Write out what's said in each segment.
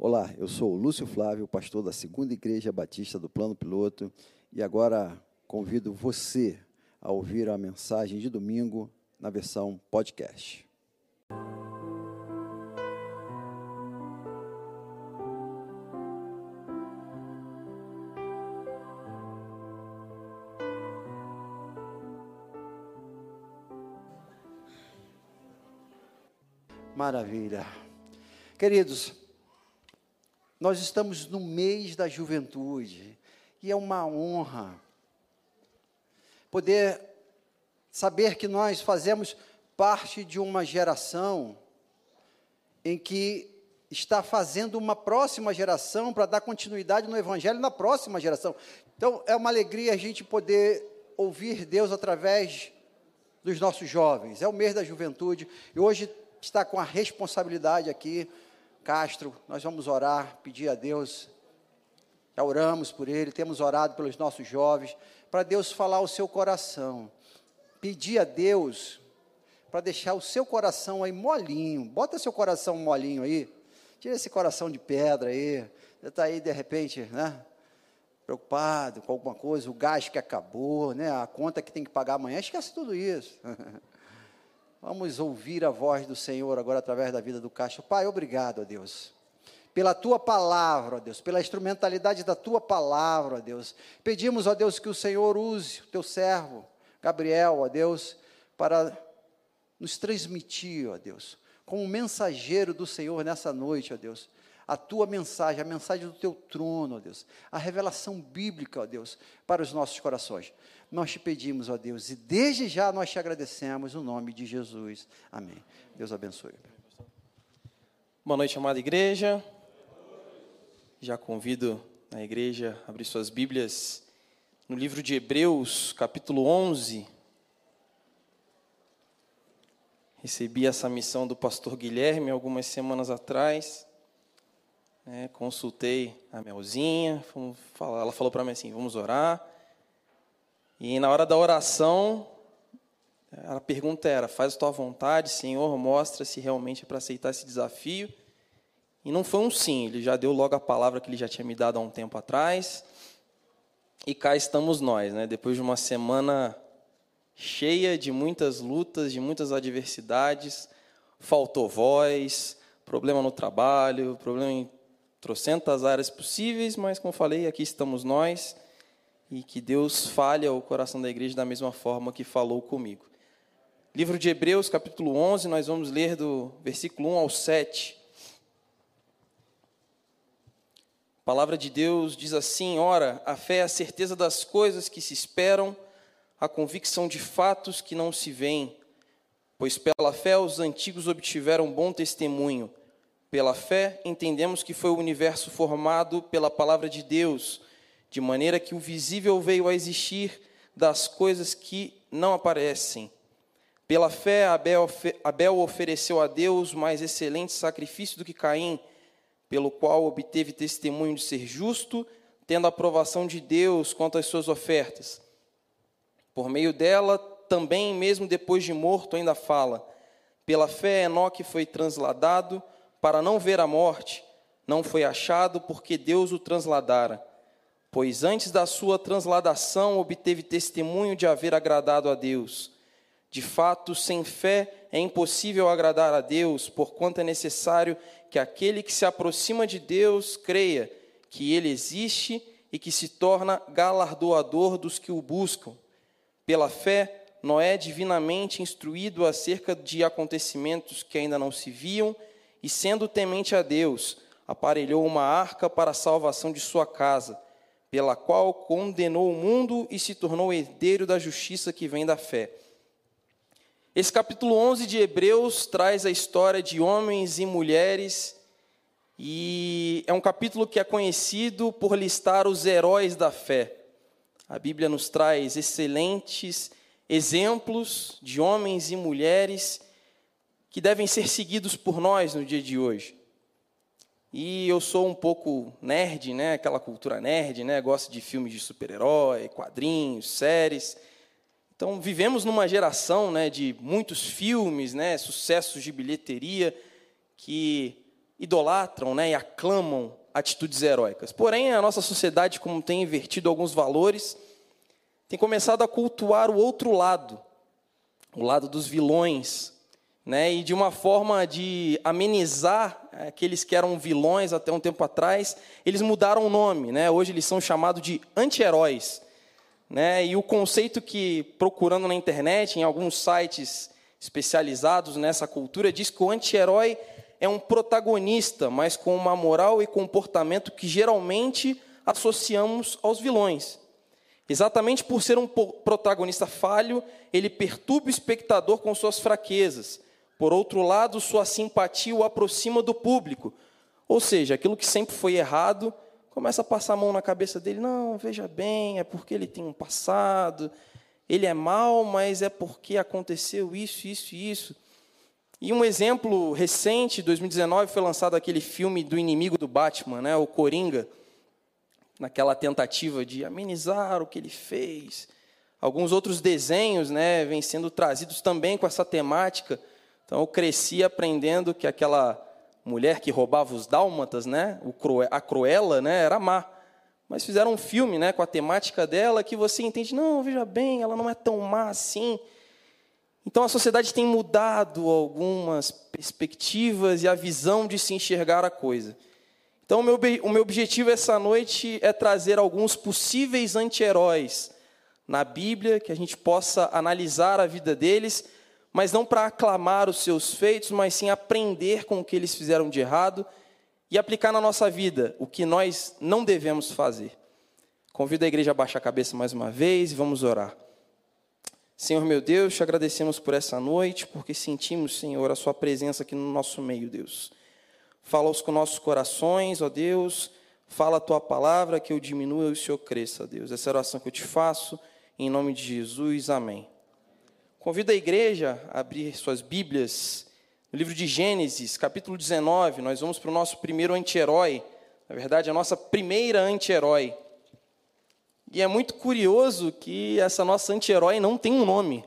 Olá, eu sou o Lúcio Flávio, pastor da Segunda Igreja Batista do Plano Piloto, e agora convido você a ouvir a mensagem de domingo na versão podcast. Maravilha. Queridos, nós estamos no mês da juventude e é uma honra poder saber que nós fazemos parte de uma geração em que está fazendo uma próxima geração para dar continuidade no evangelho na próxima geração. Então, é uma alegria a gente poder ouvir Deus através dos nossos jovens. É o mês da juventude e hoje está com a responsabilidade aqui Castro, nós vamos orar, pedir a Deus, já oramos por ele, temos orado pelos nossos jovens, para Deus falar o seu coração. Pedir a Deus para deixar o seu coração aí molinho, bota seu coração molinho aí, tira esse coração de pedra aí, você está aí de repente, né? Preocupado com alguma coisa, o gás que acabou, né? A conta que tem que pagar amanhã, esquece tudo isso. Vamos ouvir a voz do Senhor agora através da vida do Caixa. Pai, obrigado, ó Deus, pela tua palavra, ó Deus, pela instrumentalidade da tua palavra, ó Deus. Pedimos, ó Deus, que o Senhor use o teu servo, Gabriel, ó Deus, para nos transmitir, ó Deus, como mensageiro do Senhor nessa noite, ó Deus, a tua mensagem, a mensagem do teu trono, ó Deus, a revelação bíblica, ó Deus, para os nossos corações nós te pedimos, ó Deus, e desde já nós te agradecemos no nome de Jesus. Amém. Deus abençoe. Boa noite, amada igreja. Já convido a igreja a abrir suas Bíblias no livro de Hebreus, capítulo 11. Recebi essa missão do pastor Guilherme algumas semanas atrás. É, consultei a Melzinha, ela falou para mim assim: vamos orar. E na hora da oração, a pergunta era: faz a tua vontade, Senhor, mostra se realmente é para aceitar esse desafio. E não foi um sim, ele já deu logo a palavra que ele já tinha me dado há um tempo atrás. E cá estamos nós, né? depois de uma semana cheia de muitas lutas, de muitas adversidades, faltou voz, problema no trabalho, problema em trocentas áreas possíveis, mas como falei, aqui estamos nós e que Deus fale ao coração da igreja da mesma forma que falou comigo. Livro de Hebreus, capítulo 11, nós vamos ler do versículo 1 ao 7. A palavra de Deus diz assim: Ora, a fé é a certeza das coisas que se esperam, a convicção de fatos que não se veem. Pois pela fé os antigos obtiveram bom testemunho. Pela fé entendemos que foi o universo formado pela palavra de Deus de maneira que o visível veio a existir das coisas que não aparecem. Pela fé, Abel, Abel ofereceu a Deus mais excelente sacrifício do que Caim, pelo qual obteve testemunho de ser justo, tendo a aprovação de Deus quanto às suas ofertas. Por meio dela, também, mesmo depois de morto, ainda fala. Pela fé, Enoque foi transladado para não ver a morte, não foi achado porque Deus o transladara pois antes da sua transladação obteve testemunho de haver agradado a Deus. De fato, sem fé é impossível agradar a Deus, porquanto é necessário que aquele que se aproxima de Deus creia que ele existe e que se torna galardoador dos que o buscam. Pela fé, Noé, divinamente instruído acerca de acontecimentos que ainda não se viam, e sendo temente a Deus, aparelhou uma arca para a salvação de sua casa pela qual condenou o mundo e se tornou herdeiro da justiça que vem da fé. Esse capítulo 11 de Hebreus traz a história de homens e mulheres, e é um capítulo que é conhecido por listar os heróis da fé. A Bíblia nos traz excelentes exemplos de homens e mulheres que devem ser seguidos por nós no dia de hoje. E eu sou um pouco nerd, né? Aquela cultura nerd, né? Gosto de filmes de super-herói, quadrinhos, séries. Então, vivemos numa geração, né, de muitos filmes, né, sucessos de bilheteria que idolatram né, e aclamam atitudes heróicas. Porém, a nossa sociedade, como tem invertido alguns valores, tem começado a cultuar o outro lado, o lado dos vilões, né? E de uma forma de amenizar aqueles que eram vilões até um tempo atrás, eles mudaram o nome, né? Hoje eles são chamados de anti-heróis, né? E o conceito que procurando na internet, em alguns sites especializados nessa cultura, diz que o anti-herói é um protagonista, mas com uma moral e comportamento que geralmente associamos aos vilões. Exatamente por ser um protagonista falho, ele perturba o espectador com suas fraquezas. Por outro lado, sua simpatia o aproxima do público. Ou seja, aquilo que sempre foi errado começa a passar a mão na cabeça dele. Não, veja bem, é porque ele tem um passado, ele é mal, mas é porque aconteceu isso, isso e isso. E um exemplo recente, 2019, foi lançado aquele filme do inimigo do Batman, né, o Coringa, naquela tentativa de amenizar o que ele fez. Alguns outros desenhos né, vêm sendo trazidos também com essa temática. Então eu cresci aprendendo que aquela mulher que roubava os dálmatas, né, a Cruella, né, era má. Mas fizeram um filme né, com a temática dela que você entende, não, veja bem, ela não é tão má assim. Então a sociedade tem mudado algumas perspectivas e a visão de se enxergar a coisa. Então o meu, o meu objetivo essa noite é trazer alguns possíveis anti-heróis na Bíblia, que a gente possa analisar a vida deles, mas não para aclamar os seus feitos, mas sim aprender com o que eles fizeram de errado e aplicar na nossa vida o que nós não devemos fazer. Convido a igreja a baixar a cabeça mais uma vez e vamos orar. Senhor meu Deus, te agradecemos por essa noite, porque sentimos, Senhor, a Sua presença aqui no nosso meio, Deus. Fala os nossos corações, ó Deus, fala a Tua palavra, que eu diminua e o Senhor cresça, Deus. Essa é oração que eu te faço, em nome de Jesus, amém. Convido a igreja a abrir suas Bíblias no livro de Gênesis, capítulo 19. Nós vamos para o nosso primeiro anti-herói, na verdade, a nossa primeira anti-herói. E é muito curioso que essa nossa anti-herói não tem um nome.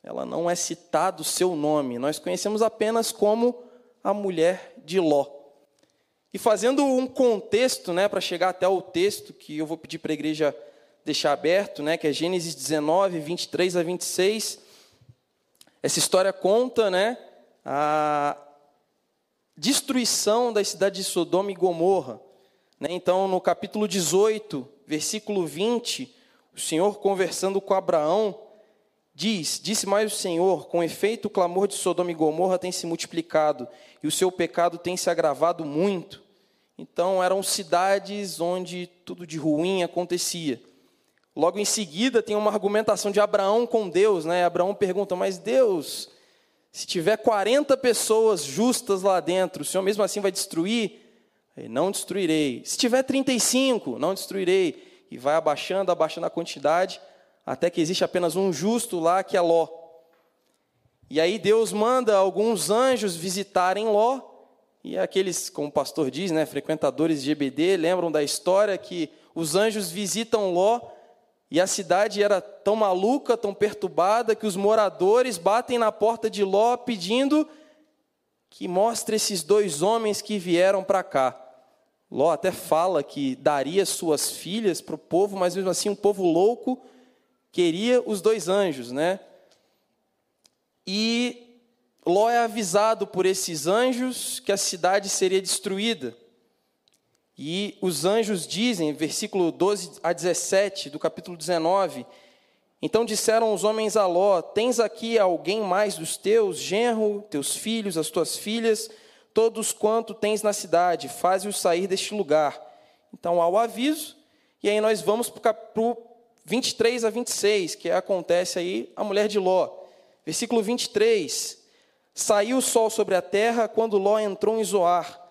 Ela não é citado o seu nome. Nós conhecemos apenas como a mulher de Ló. E fazendo um contexto, né, para chegar até o texto que eu vou pedir para a igreja deixar aberto, né, que é Gênesis 19, 23 a 26. Essa história conta, né, a destruição da cidade de Sodoma e Gomorra. Né? Então, no capítulo 18, versículo 20, o Senhor conversando com Abraão, diz: Disse mais o Senhor: Com efeito, o clamor de Sodoma e Gomorra tem se multiplicado e o seu pecado tem se agravado muito. Então, eram cidades onde tudo de ruim acontecia. Logo em seguida, tem uma argumentação de Abraão com Deus. Né? Abraão pergunta: Mas Deus, se tiver 40 pessoas justas lá dentro, o Senhor mesmo assim vai destruir? não destruirei. Se tiver 35, não destruirei. E vai abaixando, abaixando a quantidade, até que existe apenas um justo lá, que é Ló. E aí Deus manda alguns anjos visitarem Ló, e aqueles, como o pastor diz, né, frequentadores de EBD, lembram da história que os anjos visitam Ló, e a cidade era tão maluca, tão perturbada, que os moradores batem na porta de Ló pedindo que mostre esses dois homens que vieram para cá. Ló até fala que daria suas filhas para o povo, mas mesmo assim um povo louco queria os dois anjos, né? E Ló é avisado por esses anjos que a cidade seria destruída. E os anjos dizem, versículo 12 a 17 do capítulo 19: Então disseram os homens a Ló: Tens aqui alguém mais dos teus, genro, teus filhos, as tuas filhas, todos quanto tens na cidade, faze-os sair deste lugar. Então há o aviso, e aí nós vamos para o 23 a 26, que acontece aí a mulher de Ló. Versículo 23. Saiu o sol sobre a terra quando Ló entrou em Zoar.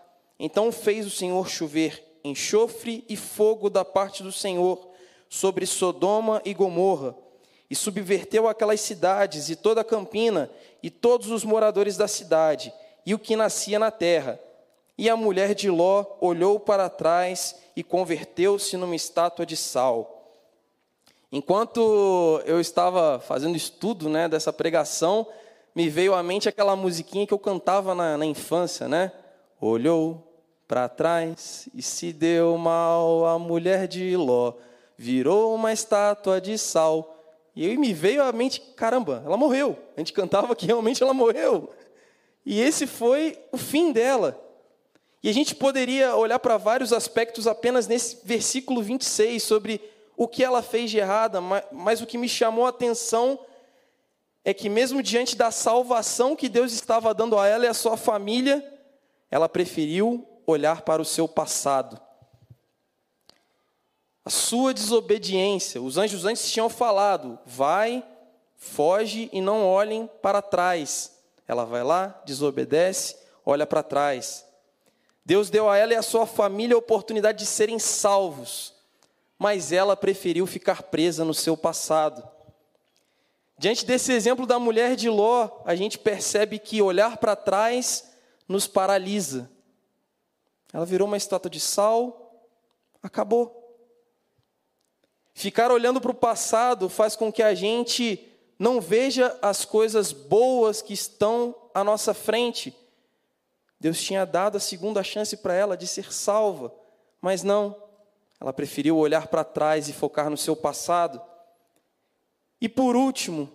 Então fez o Senhor chover enxofre e fogo da parte do Senhor sobre Sodoma e Gomorra, e subverteu aquelas cidades e toda a campina e todos os moradores da cidade e o que nascia na terra. E a mulher de Ló olhou para trás e converteu-se numa estátua de sal. Enquanto eu estava fazendo estudo né, dessa pregação, me veio à mente aquela musiquinha que eu cantava na, na infância, né? olhou para trás e se deu mal. A mulher de Ló virou uma estátua de sal. E aí me veio à mente, caramba, ela morreu. A gente cantava que realmente ela morreu. E esse foi o fim dela. E a gente poderia olhar para vários aspectos apenas nesse versículo 26 sobre o que ela fez de errada, mas, mas o que me chamou a atenção é que, mesmo diante da salvação que Deus estava dando a ela e a sua família, ela preferiu olhar para o seu passado. A sua desobediência, os anjos antes tinham falado: vai, foge e não olhem para trás. Ela vai lá, desobedece, olha para trás. Deus deu a ela e a sua família a oportunidade de serem salvos, mas ela preferiu ficar presa no seu passado. Diante desse exemplo da mulher de Ló, a gente percebe que olhar para trás nos paralisa. Ela virou uma estátua de sal, acabou. Ficar olhando para o passado faz com que a gente não veja as coisas boas que estão à nossa frente. Deus tinha dado a segunda chance para ela de ser salva, mas não. Ela preferiu olhar para trás e focar no seu passado. E por último,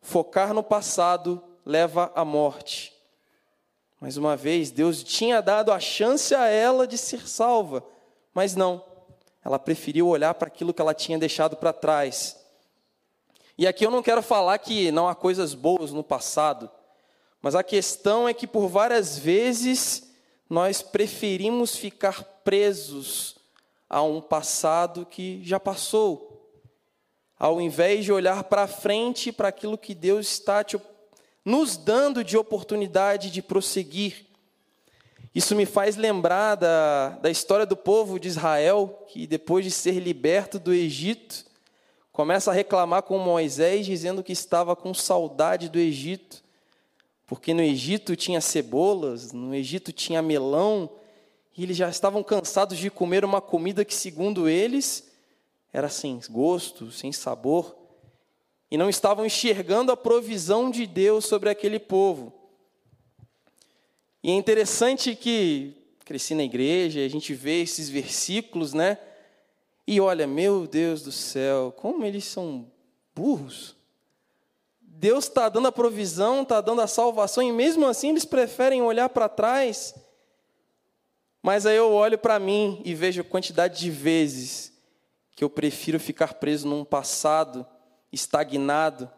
focar no passado leva à morte. Mais uma vez, Deus tinha dado a chance a ela de ser salva, mas não. Ela preferiu olhar para aquilo que ela tinha deixado para trás. E aqui eu não quero falar que não há coisas boas no passado, mas a questão é que por várias vezes nós preferimos ficar presos a um passado que já passou ao invés de olhar para frente, para aquilo que Deus está te, nos dando de oportunidade de prosseguir. Isso me faz lembrar da, da história do povo de Israel, que depois de ser liberto do Egito, começa a reclamar com Moisés, dizendo que estava com saudade do Egito, porque no Egito tinha cebolas, no Egito tinha melão, e eles já estavam cansados de comer uma comida que, segundo eles, era sem gosto, sem sabor, e não estavam enxergando a provisão de Deus sobre aquele povo. E é interessante que cresci na igreja, a gente vê esses versículos, né? E olha, meu Deus do céu, como eles são burros. Deus está dando a provisão, está dando a salvação, e mesmo assim eles preferem olhar para trás. Mas aí eu olho para mim e vejo a quantidade de vezes que eu prefiro ficar preso num passado estagnado,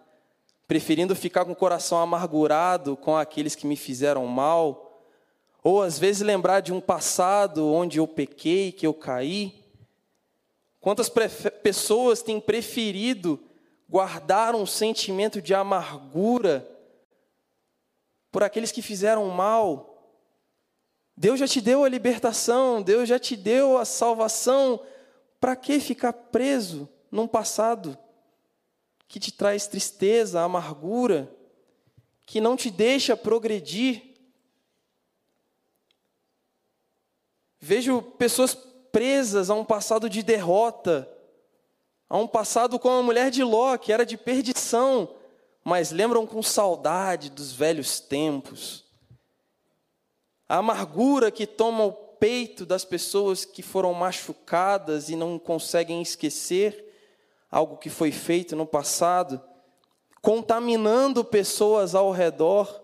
preferindo ficar com o coração amargurado com aqueles que me fizeram mal, ou às vezes lembrar de um passado onde eu pequei, que eu caí. Quantas pessoas têm preferido guardar um sentimento de amargura por aqueles que fizeram mal? Deus já te deu a libertação, Deus já te deu a salvação, para que ficar preso num passado que te traz tristeza, amargura, que não te deixa progredir? Vejo pessoas presas a um passado de derrota, a um passado como a mulher de Ló, que era de perdição, mas lembram com saudade dos velhos tempos. A amargura que toma o peito das pessoas que foram machucadas e não conseguem esquecer algo que foi feito no passado, contaminando pessoas ao redor,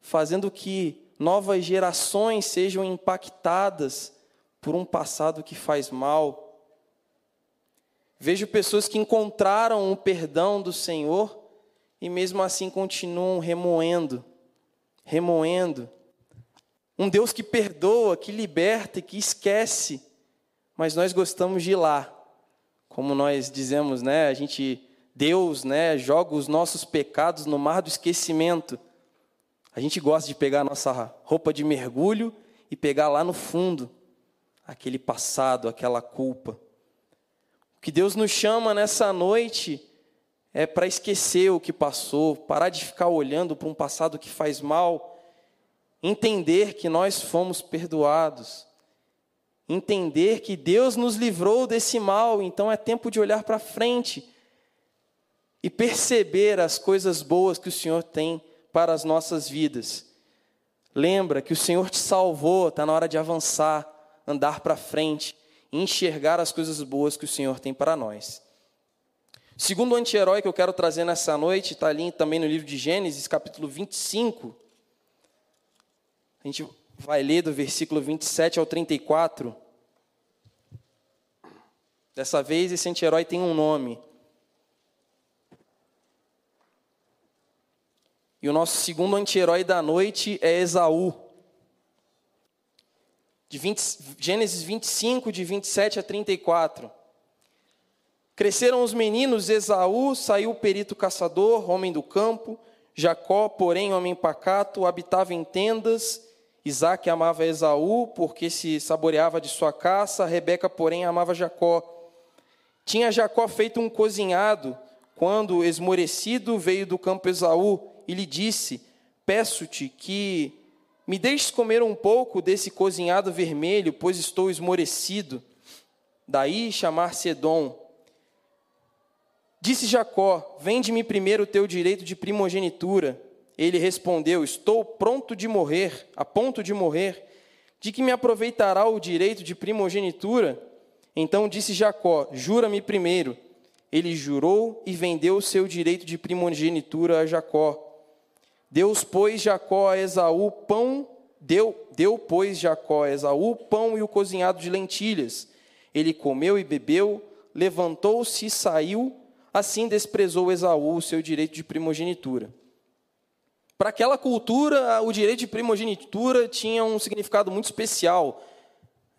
fazendo que novas gerações sejam impactadas por um passado que faz mal. Vejo pessoas que encontraram o perdão do Senhor e mesmo assim continuam remoendo, remoendo um Deus que perdoa, que liberta e que esquece, mas nós gostamos de ir lá. Como nós dizemos, né? A gente Deus, né, joga os nossos pecados no mar do esquecimento. A gente gosta de pegar a nossa roupa de mergulho e pegar lá no fundo aquele passado, aquela culpa. O que Deus nos chama nessa noite é para esquecer o que passou, parar de ficar olhando para um passado que faz mal entender que nós fomos perdoados, entender que Deus nos livrou desse mal, então é tempo de olhar para frente e perceber as coisas boas que o Senhor tem para as nossas vidas. Lembra que o Senhor te salvou, está na hora de avançar, andar para frente enxergar as coisas boas que o Senhor tem para nós. Segundo anti-herói que eu quero trazer nessa noite, está ali também no livro de Gênesis, capítulo 25. A gente vai ler do versículo 27 ao 34. Dessa vez, esse anti-herói tem um nome. E o nosso segundo anti-herói da noite é Esaú. De 20, Gênesis 25, de 27 a 34. Cresceram os meninos, Esaú saiu perito caçador, homem do campo, Jacó, porém, homem pacato, habitava em tendas. Isaac amava Esaú, porque se saboreava de sua caça, Rebeca, porém, amava Jacó. Tinha Jacó feito um cozinhado, quando, esmorecido, veio do campo Esaú e lhe disse: Peço-te que me deixes comer um pouco desse cozinhado vermelho, pois estou esmorecido. Daí chamar-se Edom. Disse Jacó: Vende-me primeiro o teu direito de primogenitura. Ele respondeu: Estou pronto de morrer, a ponto de morrer. De que me aproveitará o direito de primogenitura? Então disse Jacó: Jura-me primeiro. Ele jurou e vendeu o seu direito de primogenitura a Jacó. Deus, pois, Jacó a Esaú pão, deu, deu, pois, Jacó a Esaú pão e o cozinhado de lentilhas. Ele comeu e bebeu, levantou-se e saiu Assim desprezou Esaú o seu direito de primogenitura. Para aquela cultura, o direito de primogenitura tinha um significado muito especial.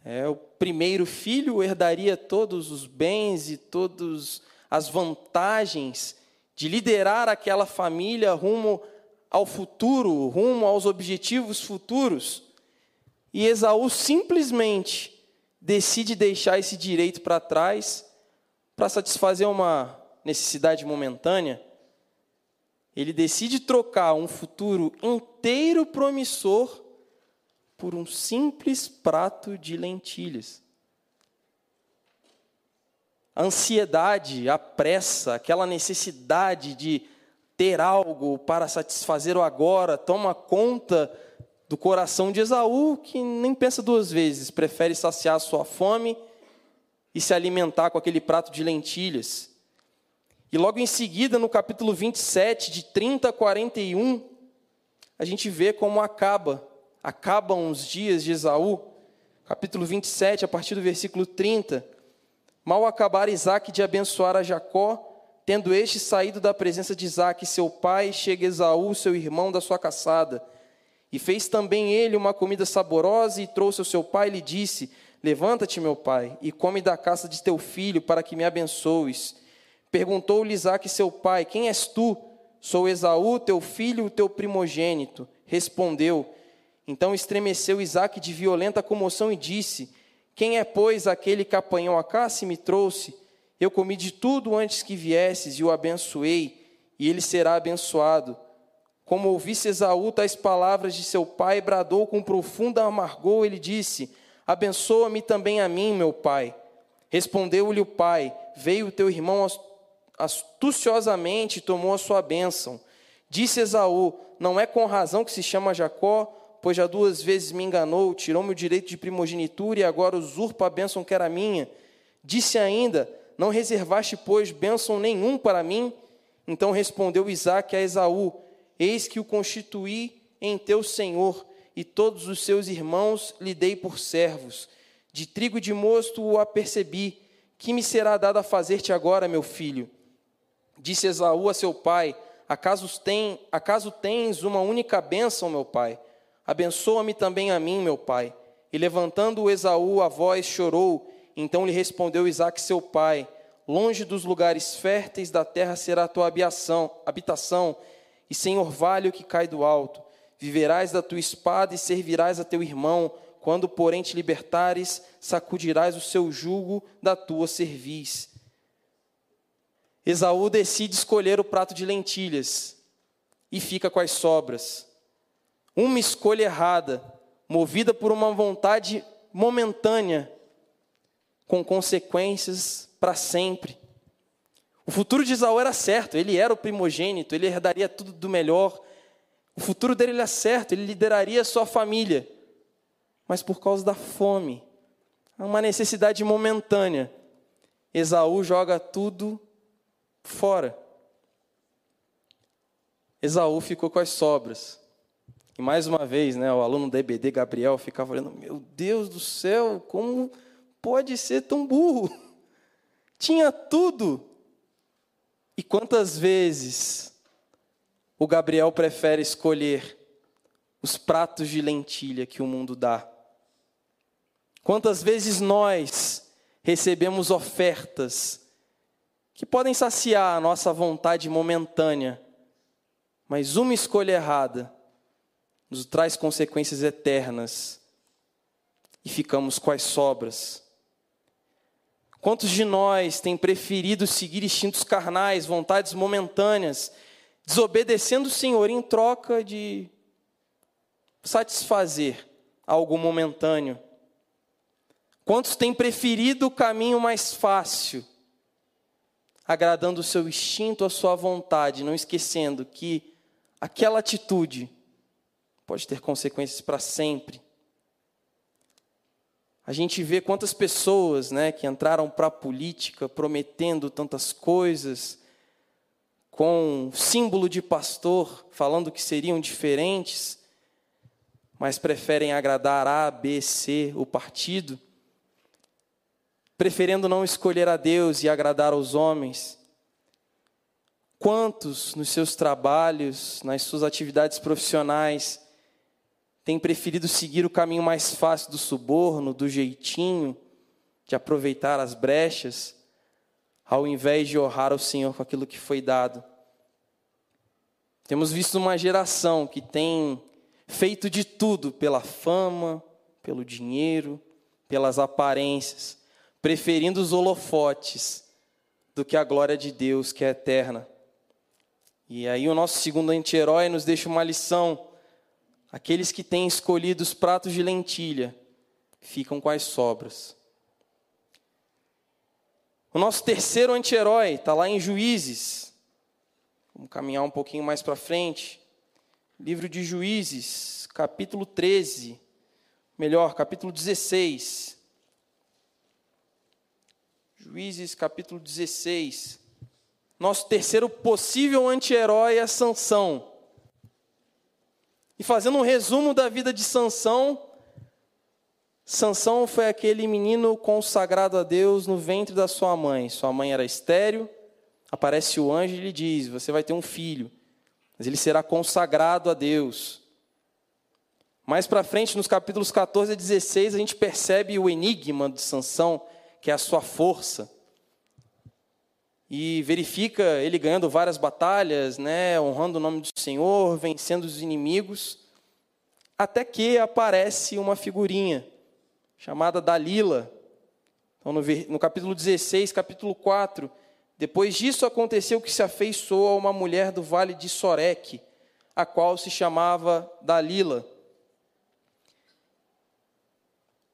É, o primeiro filho herdaria todos os bens e todas as vantagens de liderar aquela família rumo ao futuro, rumo aos objetivos futuros. E Esaú simplesmente decide deixar esse direito para trás para satisfazer uma necessidade momentânea, ele decide trocar um futuro inteiro promissor por um simples prato de lentilhas. A ansiedade, a pressa, aquela necessidade de ter algo para satisfazer o agora, toma conta do coração de Esaú, que nem pensa duas vezes, prefere saciar sua fome e se alimentar com aquele prato de lentilhas. E logo em seguida, no capítulo 27, de 30 a 41, a gente vê como acaba, acabam os dias de Esaú. Capítulo 27, a partir do versículo 30. Mal acabar Isaac de abençoar a Jacó, tendo este saído da presença de Isaac, seu pai, chega Esaú, seu irmão, da sua caçada. E fez também ele uma comida saborosa e trouxe ao seu pai e lhe disse: Levanta-te, meu pai, e come da caça de teu filho, para que me abençoes. Perguntou-lhe Isaac, seu pai: Quem és tu? Sou Esaú, teu filho, o teu primogênito. Respondeu. Então estremeceu Isaac de violenta comoção e disse: Quem é, pois, aquele que apanhou a caça e me trouxe? Eu comi de tudo antes que viesses e o abençoei, e ele será abençoado. Como ouvisse Esaú tais palavras de seu pai, bradou com profunda amargor, ele disse: Abençoa-me também a mim, meu pai. Respondeu-lhe o pai: Veio teu irmão astuciosamente tomou a sua bênção. Disse Esaú: Não é com razão que se chama Jacó, pois já duas vezes me enganou, tirou-me o direito de primogenitura e agora usurpa a bênção que era minha. Disse ainda: Não reservaste, pois, bênção nenhum para mim? Então respondeu Isaque a Esaú: Eis que o constituí em teu senhor, e todos os seus irmãos lhe dei por servos. De trigo e de mosto o apercebi. Que me será dado a fazer-te agora, meu filho? Disse Esaú a seu pai: Acaso, tem, acaso tens uma única bênção, meu pai? Abençoa-me também a mim, meu pai. E levantando Esaú a voz, chorou. Então lhe respondeu Isaque, seu pai: Longe dos lugares férteis da terra será a tua habitação e sem orvalho que cai do alto. Viverás da tua espada e servirás a teu irmão. Quando, porém, te libertares, sacudirás o seu jugo da tua cerviz. Esaú decide escolher o prato de lentilhas e fica com as sobras. Uma escolha errada, movida por uma vontade momentânea, com consequências para sempre. O futuro de Esaú era certo, ele era o primogênito, ele herdaria tudo do melhor. O futuro dele era certo, ele lideraria sua família. Mas por causa da fome, uma necessidade momentânea, Esaú joga tudo fora. Esaú ficou com as sobras. E mais uma vez, né, o aluno da EBD, Gabriel, ficava falando: Meu Deus do céu, como pode ser tão burro? Tinha tudo. E quantas vezes o Gabriel prefere escolher os pratos de lentilha que o mundo dá? Quantas vezes nós recebemos ofertas que podem saciar a nossa vontade momentânea, mas uma escolha errada nos traz consequências eternas e ficamos com as sobras. Quantos de nós têm preferido seguir instintos carnais, vontades momentâneas, desobedecendo o Senhor em troca de satisfazer algo momentâneo? Quantos têm preferido o caminho mais fácil, agradando o seu instinto, a sua vontade, não esquecendo que aquela atitude pode ter consequências para sempre. A gente vê quantas pessoas né, que entraram para a política prometendo tantas coisas, com símbolo de pastor, falando que seriam diferentes, mas preferem agradar A, B, C, o partido, preferindo não escolher a Deus e agradar aos homens. Quantos nos seus trabalhos, nas suas atividades profissionais, têm preferido seguir o caminho mais fácil do suborno, do jeitinho, de aproveitar as brechas, ao invés de honrar o Senhor com aquilo que foi dado. Temos visto uma geração que tem feito de tudo pela fama, pelo dinheiro, pelas aparências, preferindo os holofotes do que a glória de Deus que é eterna. E aí o nosso segundo anti-herói nos deixa uma lição Aqueles que têm escolhido os pratos de lentilha ficam com as sobras. O nosso terceiro anti-herói está lá em Juízes. Vamos caminhar um pouquinho mais para frente. Livro de Juízes, capítulo 13. Melhor, capítulo 16. Juízes, capítulo 16. Nosso terceiro possível anti-herói é Sansão. E fazendo um resumo da vida de Sansão, Sansão foi aquele menino consagrado a Deus no ventre da sua mãe. Sua mãe era estéril, aparece o anjo e lhe diz: Você vai ter um filho, mas ele será consagrado a Deus. Mais para frente, nos capítulos 14 a 16, a gente percebe o enigma de Sansão, que é a sua força. E verifica ele ganhando várias batalhas, né, honrando o nome do Senhor, vencendo os inimigos, até que aparece uma figurinha chamada Dalila. Então, no, no capítulo 16, capítulo 4, depois disso aconteceu que se afeiçoou a uma mulher do vale de Soreque, a qual se chamava Dalila.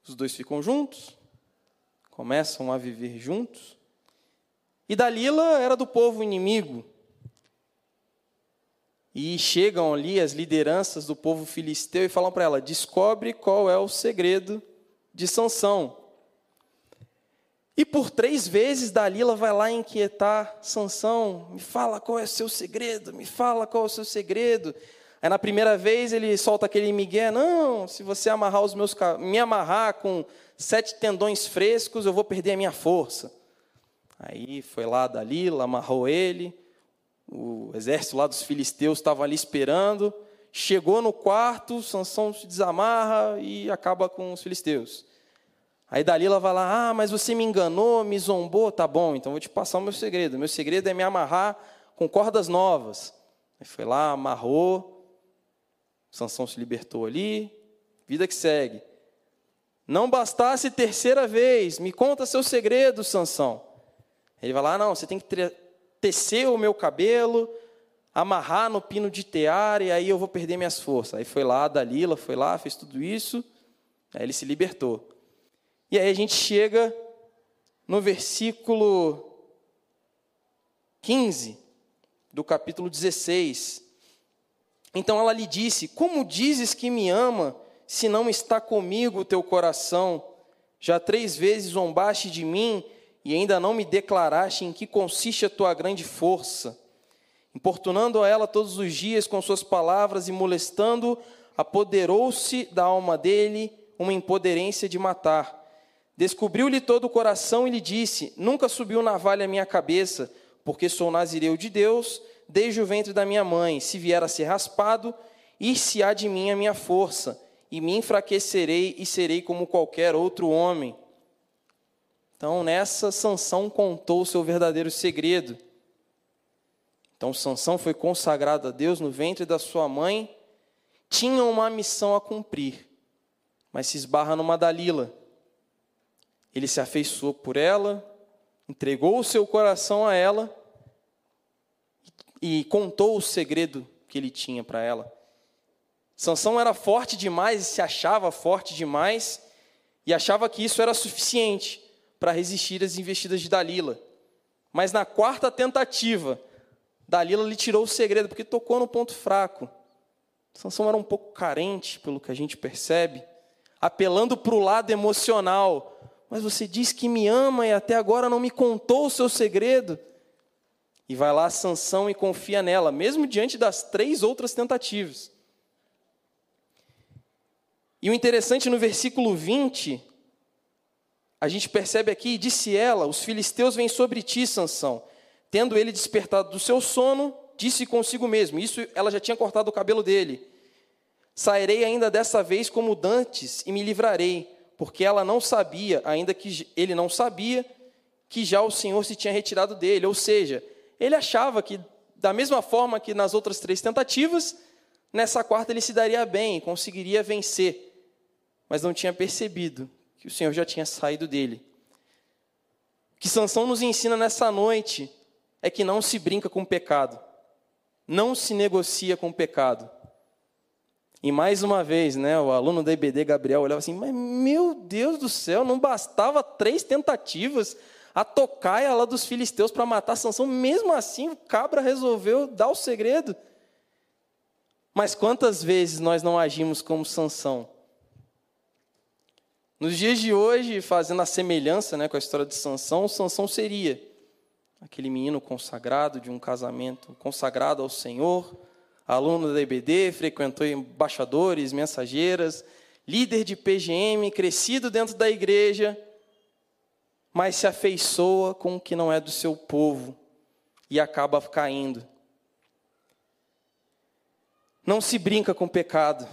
Os dois ficam juntos, começam a viver juntos. E Dalila era do povo inimigo. E chegam ali as lideranças do povo filisteu e falam para ela: descobre qual é o segredo de Sansão. E por três vezes Dalila vai lá inquietar Sansão, me fala qual é o seu segredo, me fala qual é o seu segredo. Aí na primeira vez ele solta aquele migué, não, se você amarrar os meus me amarrar com sete tendões frescos, eu vou perder a minha força. Aí foi lá Dalila, amarrou ele, o exército lá dos filisteus estava ali esperando. Chegou no quarto, Sansão se desamarra e acaba com os filisteus. Aí Dalila vai lá, ah, mas você me enganou, me zombou, tá bom, então vou te passar o meu segredo. Meu segredo é me amarrar com cordas novas. Aí foi lá, amarrou, Sansão se libertou ali, vida que segue. Não bastasse terceira vez, me conta seu segredo, Sansão. Ele vai lá, não, você tem que tecer o meu cabelo, amarrar no pino de tear, e aí eu vou perder minhas forças. Aí foi lá, Dalila foi lá, fez tudo isso, aí ele se libertou. E aí a gente chega no versículo 15 do capítulo 16. Então ela lhe disse: Como dizes que me ama, se não está comigo o teu coração? Já três vezes zombaste de mim e ainda não me declaraste em que consiste a tua grande força. Importunando a ela todos os dias com suas palavras e molestando, apoderou-se da alma dele uma impoderência de matar. Descobriu-lhe todo o coração e lhe disse: Nunca subiu navalha à minha cabeça, porque sou nazireu de Deus desde o ventre da minha mãe. Se vier a ser raspado, ir-se-á de mim a minha força, e me enfraquecerei e serei como qualquer outro homem. Então, nessa, Sansão contou o seu verdadeiro segredo. Então, Sansão foi consagrado a Deus no ventre da sua mãe, tinha uma missão a cumprir, mas se esbarra numa Dalila. Ele se afeiçoou por ela, entregou o seu coração a ela, e contou o segredo que ele tinha para ela. Sansão era forte demais e se achava forte demais e achava que isso era suficiente para resistir às investidas de Dalila. Mas na quarta tentativa, Dalila lhe tirou o segredo porque tocou no ponto fraco. Sansão era um pouco carente, pelo que a gente percebe, apelando para o lado emocional. Mas você diz que me ama e até agora não me contou o seu segredo. E vai lá Sansão e confia nela, mesmo diante das três outras tentativas. E o interessante no versículo 20, a gente percebe aqui, disse ela: Os filisteus vêm sobre ti, Sansão. Tendo ele despertado do seu sono, disse consigo mesmo: Isso ela já tinha cortado o cabelo dele. Sairei ainda dessa vez como dantes e me livrarei, porque ela não sabia, ainda que ele não sabia, que já o Senhor se tinha retirado dele. Ou seja, ele achava que, da mesma forma que nas outras três tentativas, nessa quarta ele se daria bem, conseguiria vencer. Mas não tinha percebido que o Senhor já tinha saído dele. O que Sansão nos ensina nessa noite é que não se brinca com o pecado. Não se negocia com o pecado. E mais uma vez, né, o aluno da EBD, Gabriel, olhava assim, mas meu Deus do céu, não bastava três tentativas, a tocaia lá dos filisteus para matar Sansão. Mesmo assim, o cabra resolveu dar o segredo. Mas quantas vezes nós não agimos como Sansão? Nos dias de hoje, fazendo a semelhança né, com a história de Sansão, Sansão seria aquele menino consagrado de um casamento, consagrado ao Senhor, aluno da EBD, frequentou embaixadores, mensageiras, líder de PGM, crescido dentro da igreja, mas se afeiçoa com o que não é do seu povo e acaba caindo. Não se brinca com pecado,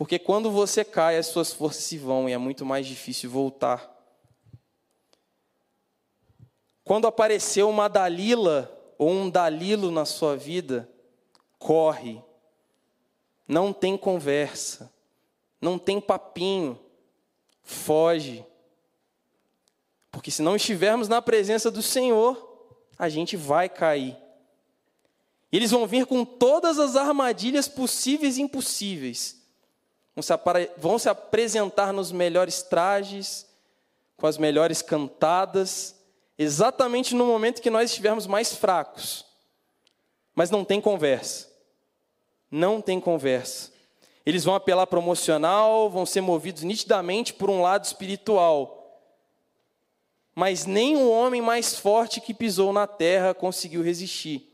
porque quando você cai, as suas forças se vão e é muito mais difícil voltar. Quando apareceu uma Dalila ou um Dalilo na sua vida, corre. Não tem conversa, não tem papinho, foge. Porque se não estivermos na presença do Senhor, a gente vai cair. Eles vão vir com todas as armadilhas possíveis e impossíveis. Vão se, apresentar nos melhores trajes, com as melhores cantadas, exatamente no momento que nós estivermos mais fracos. Mas não tem conversa. Não tem conversa. Eles vão apelar promocional, vão ser movidos nitidamente por um lado espiritual mas nem o homem mais forte que pisou na terra conseguiu resistir.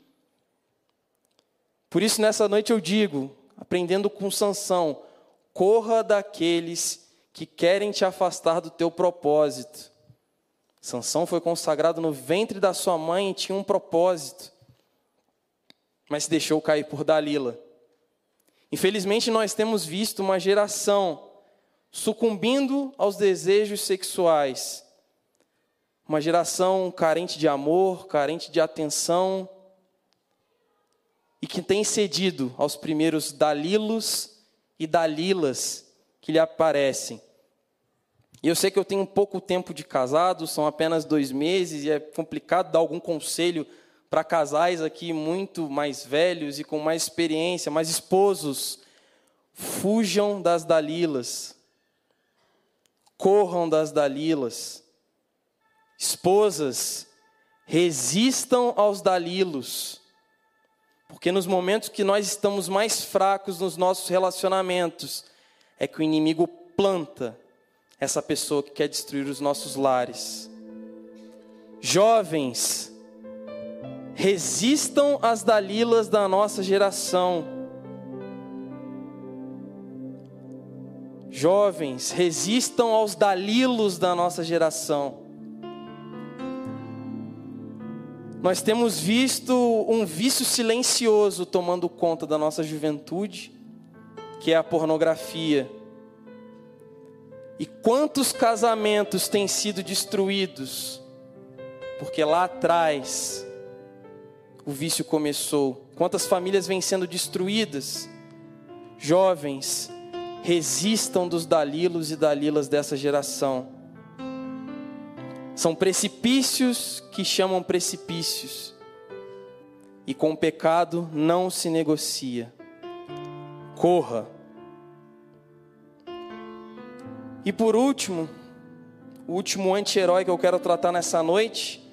Por isso, nessa noite eu digo, aprendendo com Sansão, corra daqueles que querem te afastar do teu propósito. Sansão foi consagrado no ventre da sua mãe e tinha um propósito, mas se deixou cair por Dalila. Infelizmente, nós temos visto uma geração sucumbindo aos desejos sexuais uma geração carente de amor, carente de atenção, e que tem cedido aos primeiros Dalilos e Dalilas que lhe aparecem. E eu sei que eu tenho pouco tempo de casado, são apenas dois meses, e é complicado dar algum conselho para casais aqui muito mais velhos e com mais experiência, mas esposos, fujam das Dalilas, corram das Dalilas. Esposas, resistam aos Dalilos. Porque nos momentos que nós estamos mais fracos nos nossos relacionamentos, é que o inimigo planta essa pessoa que quer destruir os nossos lares. Jovens, resistam às dalilas da nossa geração. Jovens, resistam aos dalilos da nossa geração. Nós temos visto um vício silencioso tomando conta da nossa juventude, que é a pornografia. E quantos casamentos têm sido destruídos, porque lá atrás o vício começou. Quantas famílias vêm sendo destruídas? Jovens, resistam dos dalilos e dalilas dessa geração. São precipícios que chamam precipícios. E com o pecado não se negocia. Corra. E por último, o último anti-herói que eu quero tratar nessa noite,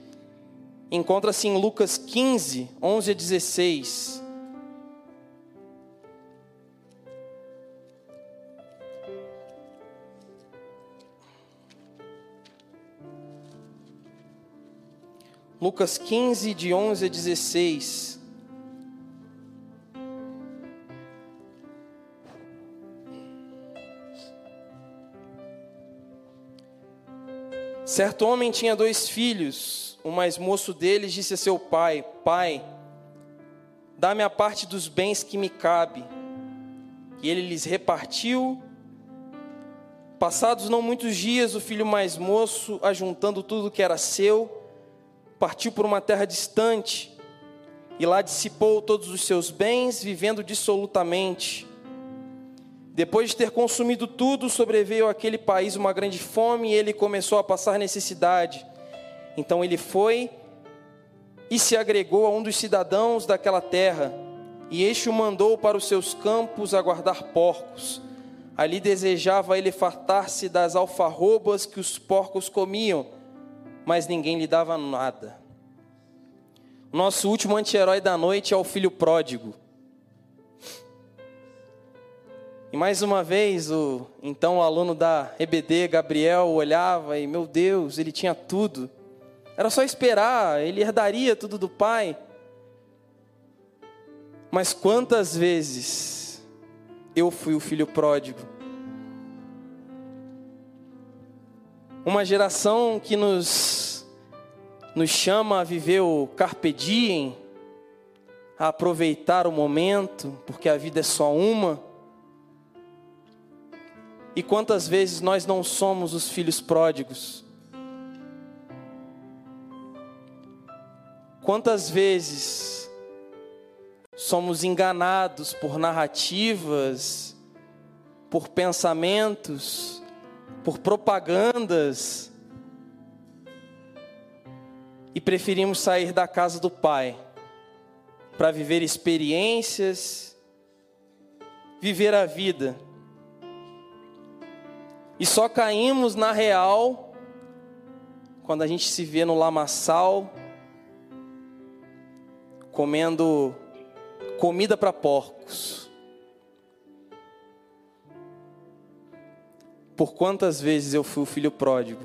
encontra-se em Lucas 15, 11 a 16. Lucas 15, de 11 a 16. Certo homem tinha dois filhos. O mais moço deles disse a seu pai: Pai, dá-me a parte dos bens que me cabe. E ele lhes repartiu. Passados não muitos dias, o filho mais moço, ajuntando tudo que era seu, partiu por uma terra distante e lá dissipou todos os seus bens, vivendo dissolutamente. Depois de ter consumido tudo, sobreveio àquele país uma grande fome e ele começou a passar necessidade. Então ele foi e se agregou a um dos cidadãos daquela terra, e este o mandou para os seus campos a guardar porcos. Ali desejava ele fartar-se das alfarrobas que os porcos comiam mas ninguém lhe dava nada. Nosso último anti-herói da noite é o filho pródigo. E mais uma vez, o então o aluno da EBD, Gabriel, olhava e, meu Deus, ele tinha tudo. Era só esperar, ele herdaria tudo do pai. Mas quantas vezes eu fui o filho pródigo? Uma geração que nos, nos chama a viver o carpe diem, a aproveitar o momento, porque a vida é só uma. E quantas vezes nós não somos os filhos pródigos? Quantas vezes somos enganados por narrativas, por pensamentos, por propagandas e preferimos sair da casa do Pai para viver experiências, viver a vida. E só caímos na real quando a gente se vê no lamaçal comendo comida para porcos. Por quantas vezes eu fui o filho pródigo?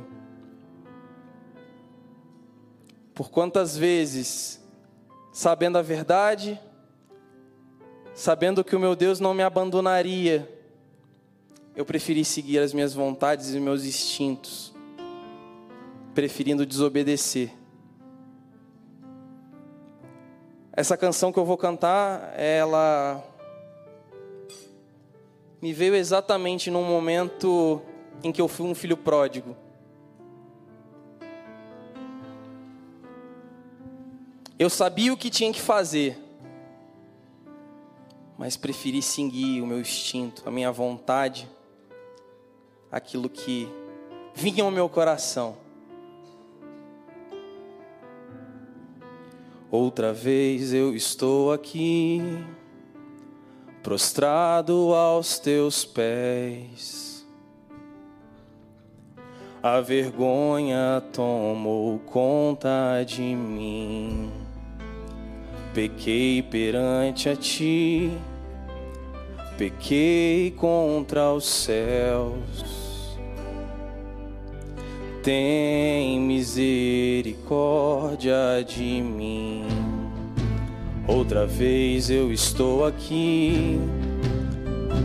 Por quantas vezes, sabendo a verdade, sabendo que o meu Deus não me abandonaria, eu preferi seguir as minhas vontades e meus instintos, preferindo desobedecer. Essa canção que eu vou cantar, ela me veio exatamente num momento em que eu fui um filho pródigo. Eu sabia o que tinha que fazer, mas preferi seguir o meu instinto, a minha vontade, aquilo que vinha ao meu coração. Outra vez eu estou aqui prostrado aos teus pés. A vergonha tomou conta de mim. pequei perante a ti, pequei contra os céus. Tem misericórdia de mim. Outra vez eu estou aqui,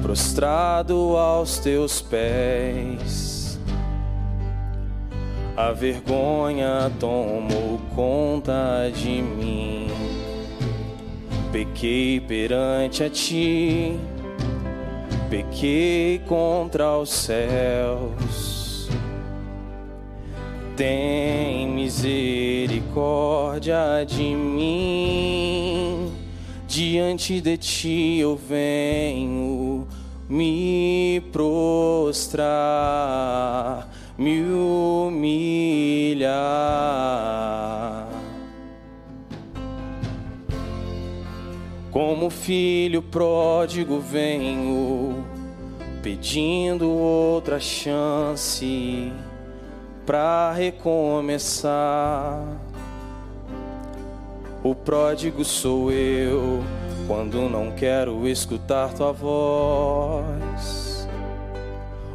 prostrado aos teus pés. A vergonha tomou conta de mim. Pequei perante a ti, pequei contra os céus. Tem misericórdia de mim, diante de ti eu venho me prostrar, me humilhar. Como filho pródigo venho pedindo outra chance para recomeçar. O pródigo sou eu quando não quero escutar tua voz.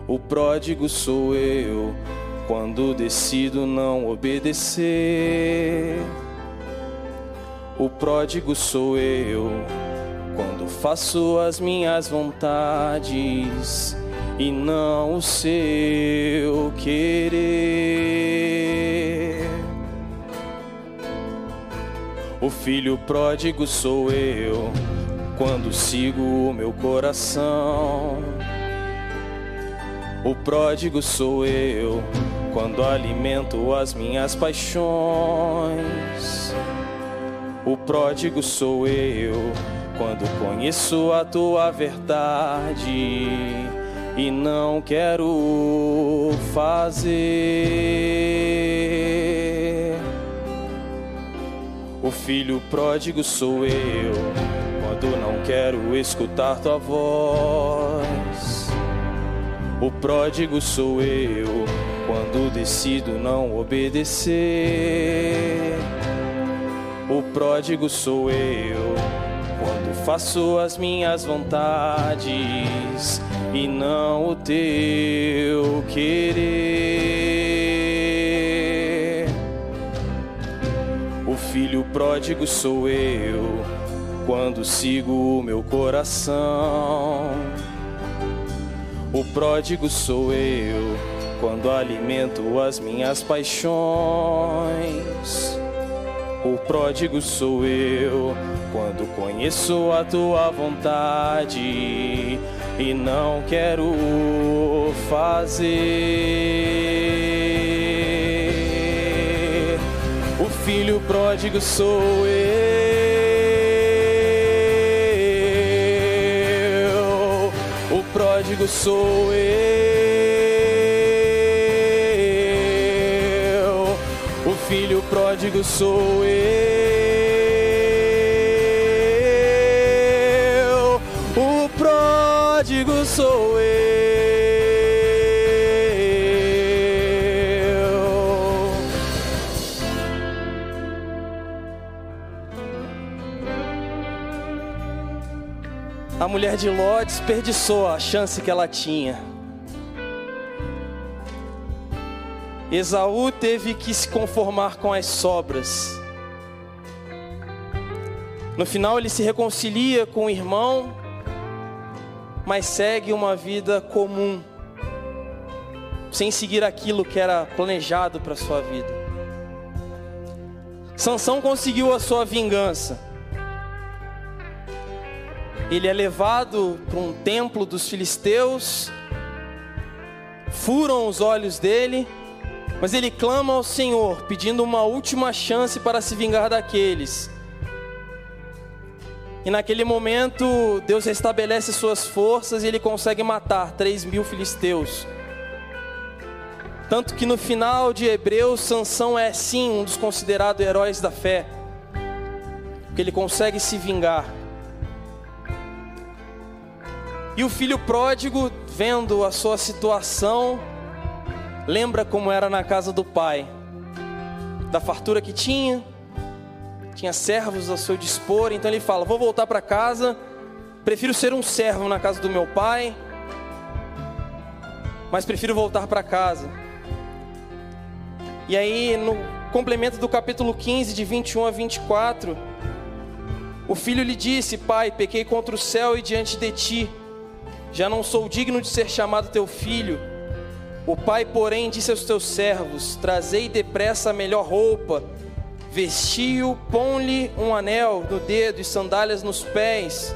O pródigo sou eu quando decido não obedecer. O pródigo sou eu quando faço as minhas vontades e não o seu querer. O filho pródigo sou eu quando sigo o meu coração. O pródigo sou eu quando alimento as minhas paixões. O pródigo sou eu quando conheço a tua verdade e não quero fazer. O filho pródigo sou eu quando não quero escutar tua voz. O pródigo sou eu quando decido não obedecer. O pródigo sou eu quando faço as minhas vontades e não o teu querer. Filho pródigo sou eu quando sigo o meu coração. O pródigo sou eu quando alimento as minhas paixões. O pródigo sou eu quando conheço a tua vontade e não quero fazer. Filho pródigo sou eu. O pródigo sou eu. O filho pródigo sou eu. De Ló desperdiçou a chance que ela tinha. Esaú teve que se conformar com as sobras. No final, ele se reconcilia com o irmão, mas segue uma vida comum, sem seguir aquilo que era planejado para sua vida. Sansão conseguiu a sua vingança. Ele é levado para um templo dos filisteus, furam os olhos dele, mas ele clama ao Senhor, pedindo uma última chance para se vingar daqueles. E naquele momento, Deus restabelece suas forças e ele consegue matar 3 mil filisteus. Tanto que no final de Hebreus, Sansão é sim um dos considerados heróis da fé. Porque ele consegue se vingar. E o filho pródigo, vendo a sua situação, lembra como era na casa do pai, da fartura que tinha, tinha servos ao seu dispor, então ele fala: Vou voltar para casa, prefiro ser um servo na casa do meu pai, mas prefiro voltar para casa. E aí, no complemento do capítulo 15, de 21 a 24, o filho lhe disse: Pai, pequei contra o céu e diante de ti, já não sou digno de ser chamado teu filho. O pai, porém, disse aos teus servos: Trazei depressa a melhor roupa, vestiu, põe-lhe um anel no dedo e sandálias nos pés.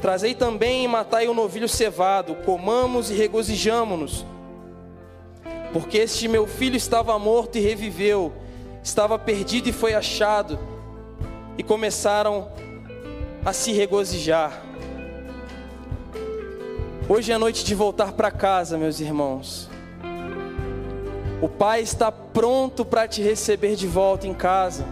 Trazei também e matai o um novilho cevado, comamos e regozijamo-nos. Porque este meu filho estava morto e reviveu, estava perdido e foi achado. E começaram a se regozijar. Hoje é noite de voltar para casa, meus irmãos. O Pai está pronto para te receber de volta em casa.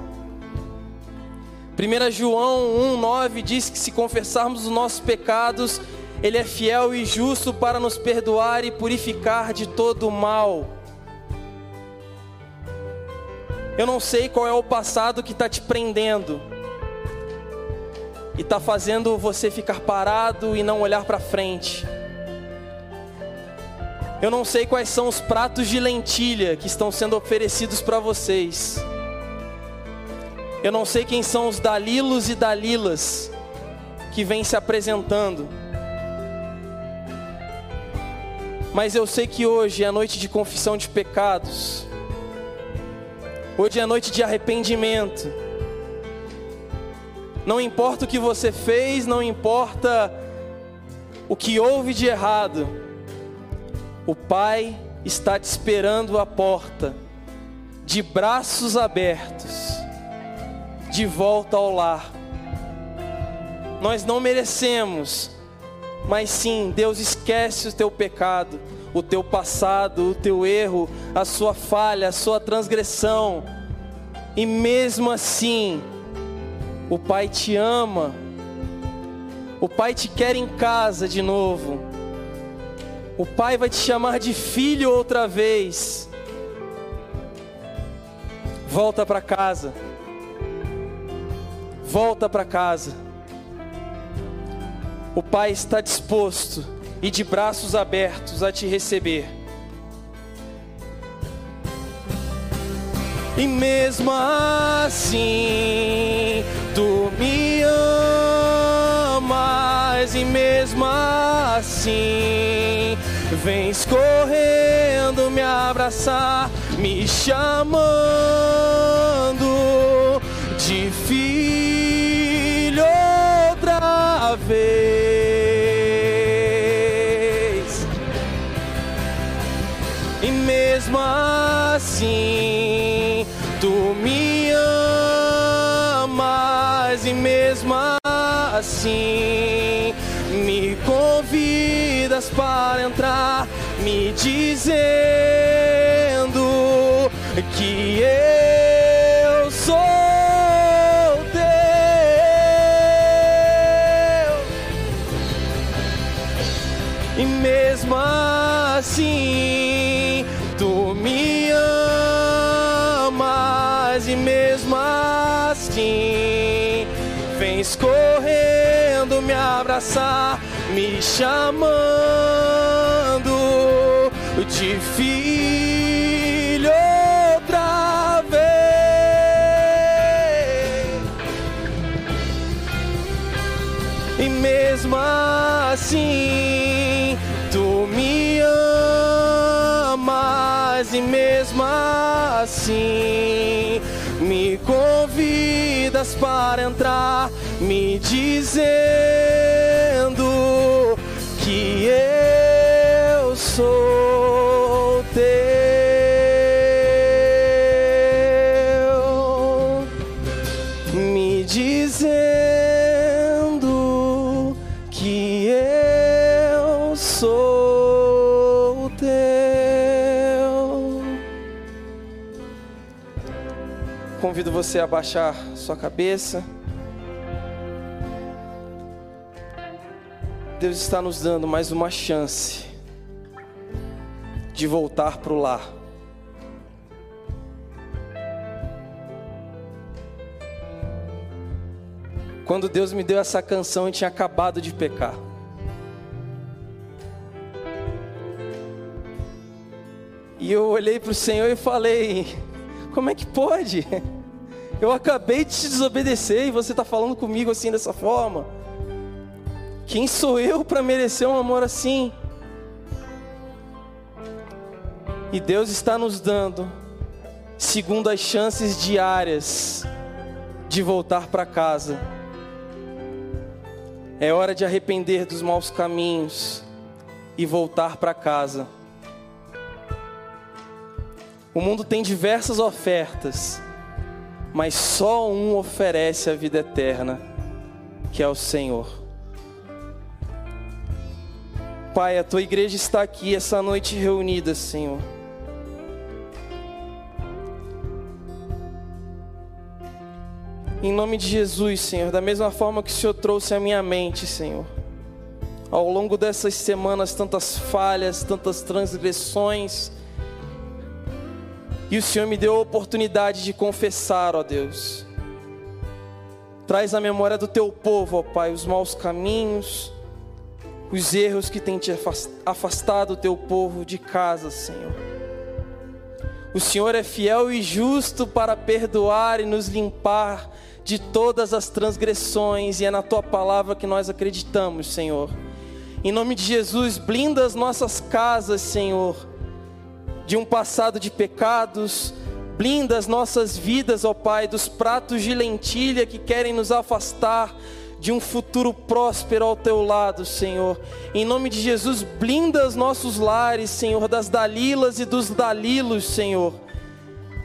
1 João 1,9 diz que se confessarmos os nossos pecados, Ele é fiel e justo para nos perdoar e purificar de todo o mal. Eu não sei qual é o passado que está te prendendo e está fazendo você ficar parado e não olhar para frente. Eu não sei quais são os pratos de lentilha que estão sendo oferecidos para vocês. Eu não sei quem são os Dalilos e Dalilas que vêm se apresentando. Mas eu sei que hoje é a noite de confissão de pecados. Hoje é a noite de arrependimento. Não importa o que você fez, não importa o que houve de errado. O Pai está te esperando à porta, de braços abertos, de volta ao lar. Nós não merecemos, mas sim, Deus esquece o teu pecado, o teu passado, o teu erro, a sua falha, a sua transgressão, e mesmo assim, o Pai te ama, o Pai te quer em casa de novo. O Pai vai te chamar de filho outra vez. Volta para casa. Volta para casa. O Pai está disposto e de braços abertos a te receber. E mesmo assim, tu me amas, e mesmo assim, Vens correndo me abraçar, me chamando de filho outra vez. E mesmo assim, tu me amas, e mesmo assim, convidas para entrar, me dizendo que eu sou teu. E mesmo assim, tu me amas, e mesmo assim, vens correndo me abraçar chamando de filho outra vez. E mesmo assim, tu me amas, e mesmo assim, me convidas para entrar, me dizendo que eu sou teu, me dizendo que eu sou teu. Convido você a baixar sua cabeça. Deus está nos dando mais uma chance de voltar para o lar. Quando Deus me deu essa canção, eu tinha acabado de pecar. E eu olhei para o Senhor e falei: Como é que pode? Eu acabei de te desobedecer e você está falando comigo assim dessa forma. Quem sou eu para merecer um amor assim? E Deus está nos dando segundo as chances diárias de voltar para casa. É hora de arrepender dos maus caminhos e voltar para casa. O mundo tem diversas ofertas, mas só um oferece a vida eterna, que é o Senhor. Pai, a tua igreja está aqui essa noite reunida, Senhor. Em nome de Jesus, Senhor, da mesma forma que o Senhor trouxe à minha mente, Senhor, ao longo dessas semanas, tantas falhas, tantas transgressões, e o Senhor me deu a oportunidade de confessar, ó Deus. Traz a memória do teu povo, ó Pai, os maus caminhos, os erros que têm te afastado o teu povo de casa, Senhor. O Senhor é fiel e justo para perdoar e nos limpar de todas as transgressões, e é na tua palavra que nós acreditamos, Senhor. Em nome de Jesus, blinda as nossas casas, Senhor de um passado de pecados, blinda as nossas vidas, ó Pai, dos pratos de lentilha que querem nos afastar de um futuro próspero ao teu lado, Senhor. Em nome de Jesus, blinda os nossos lares, Senhor, das Dalilas e dos Dalilos, Senhor,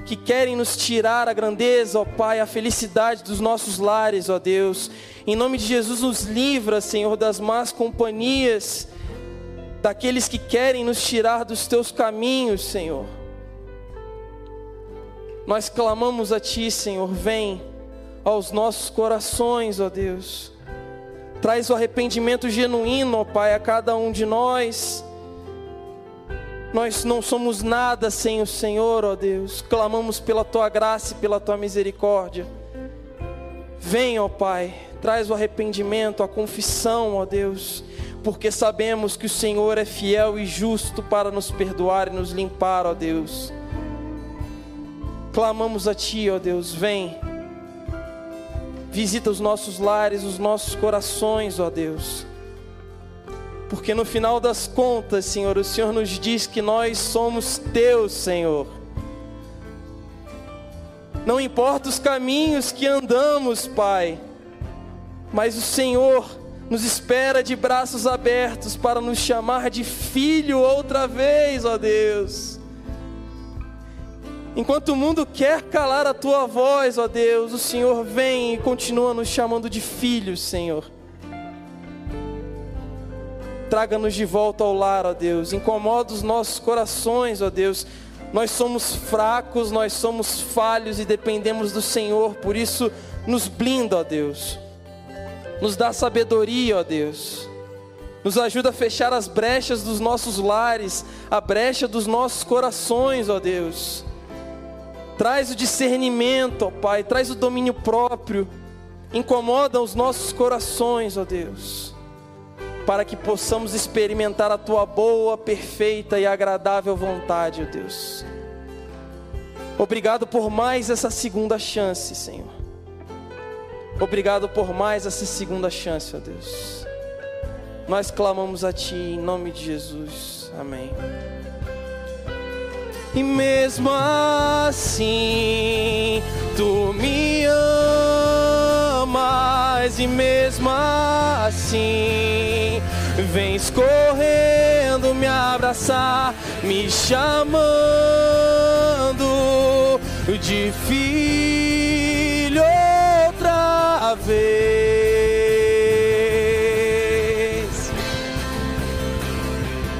que querem nos tirar a grandeza, ó Pai, a felicidade dos nossos lares, ó Deus. Em nome de Jesus, nos livra, Senhor, das más companhias daqueles que querem nos tirar dos teus caminhos, Senhor. Nós clamamos a Ti, Senhor, vem aos nossos corações, ó Deus. Traz o arrependimento genuíno, ó Pai, a cada um de nós. Nós não somos nada sem o Senhor, ó Deus. Clamamos pela Tua graça e pela Tua misericórdia. Vem, ó Pai, traz o arrependimento, a confissão, ó Deus porque sabemos que o Senhor é fiel e justo para nos perdoar e nos limpar, ó Deus. Clamamos a Ti, ó Deus, vem. Visita os nossos lares, os nossos corações, ó Deus. Porque no final das contas, Senhor, o Senhor nos diz que nós somos Teus, Senhor. Não importa os caminhos que andamos, Pai, mas o Senhor nos espera de braços abertos para nos chamar de filho outra vez, ó Deus. Enquanto o mundo quer calar a tua voz, ó Deus, o Senhor vem e continua nos chamando de filhos, Senhor. Traga-nos de volta ao lar, ó Deus. Incomoda os nossos corações, ó Deus. Nós somos fracos, nós somos falhos e dependemos do Senhor, por isso nos blinda, ó Deus. Nos dá sabedoria, ó Deus. Nos ajuda a fechar as brechas dos nossos lares, a brecha dos nossos corações, ó Deus. Traz o discernimento, ó Pai, traz o domínio próprio. Incomoda os nossos corações, ó Deus, para que possamos experimentar a tua boa, perfeita e agradável vontade, ó Deus. Obrigado por mais essa segunda chance, Senhor. Obrigado por mais essa segunda chance, ó Deus. Nós clamamos a Ti em nome de Jesus. Amém. E mesmo assim, Tu me amas, e mesmo assim, vens correndo me abraçar, me chamando de filho vez.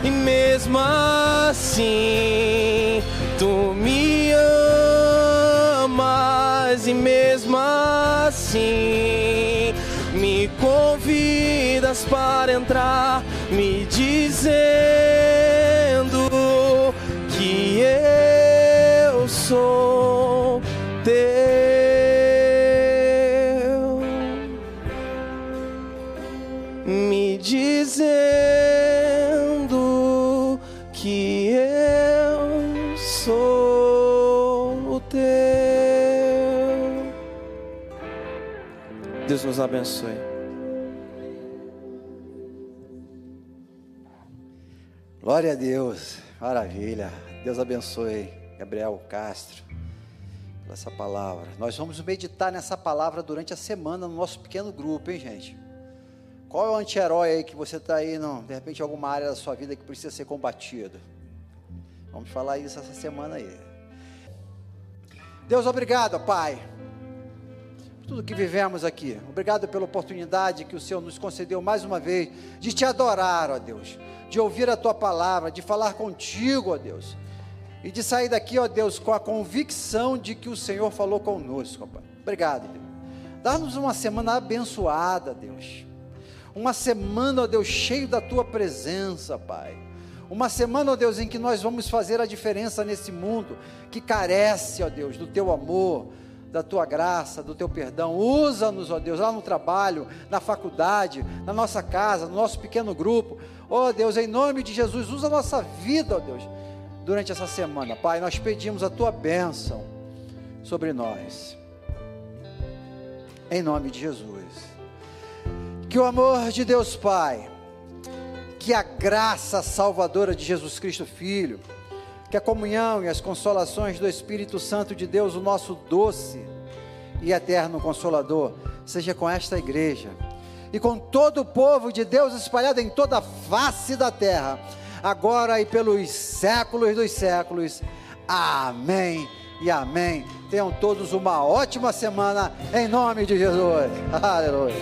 E mesmo assim, assim, me convidas para entrar, me dizendo que eu sou nos abençoe. Glória a Deus, maravilha. Deus abençoe Gabriel Castro por essa palavra. Nós vamos meditar nessa palavra durante a semana no nosso pequeno grupo, hein, gente? Qual é o anti-herói aí que você está aí, não, de repente, alguma área da sua vida que precisa ser combatido? Vamos falar isso essa semana aí. Deus, obrigado, Pai, tudo que vivemos aqui. Obrigado pela oportunidade que o Senhor nos concedeu mais uma vez de te adorar, ó Deus, de ouvir a tua palavra, de falar contigo, ó Deus, e de sair daqui, ó Deus, com a convicção de que o Senhor falou conosco, Pai. Obrigado, Deus. Dá-nos uma semana abençoada, Deus. Uma semana, ó Deus, cheio da tua presença, Pai. Uma semana, ó Deus, em que nós vamos fazer a diferença nesse mundo que carece, ó Deus, do teu amor, da tua graça, do teu perdão. Usa-nos, ó Deus, lá no trabalho, na faculdade, na nossa casa, no nosso pequeno grupo. Ó Deus, em nome de Jesus, usa a nossa vida, ó Deus, durante essa semana. Pai, nós pedimos a tua bênção sobre nós. Em nome de Jesus. Que o amor de Deus Pai, que a graça salvadora de Jesus Cristo Filho, que a comunhão e as consolações do Espírito Santo de Deus, o nosso doce e eterno consolador, seja com esta igreja e com todo o povo de Deus espalhado em toda a face da terra, agora e pelos séculos dos séculos. Amém e amém. Tenham todos uma ótima semana em nome de Jesus. Aleluia.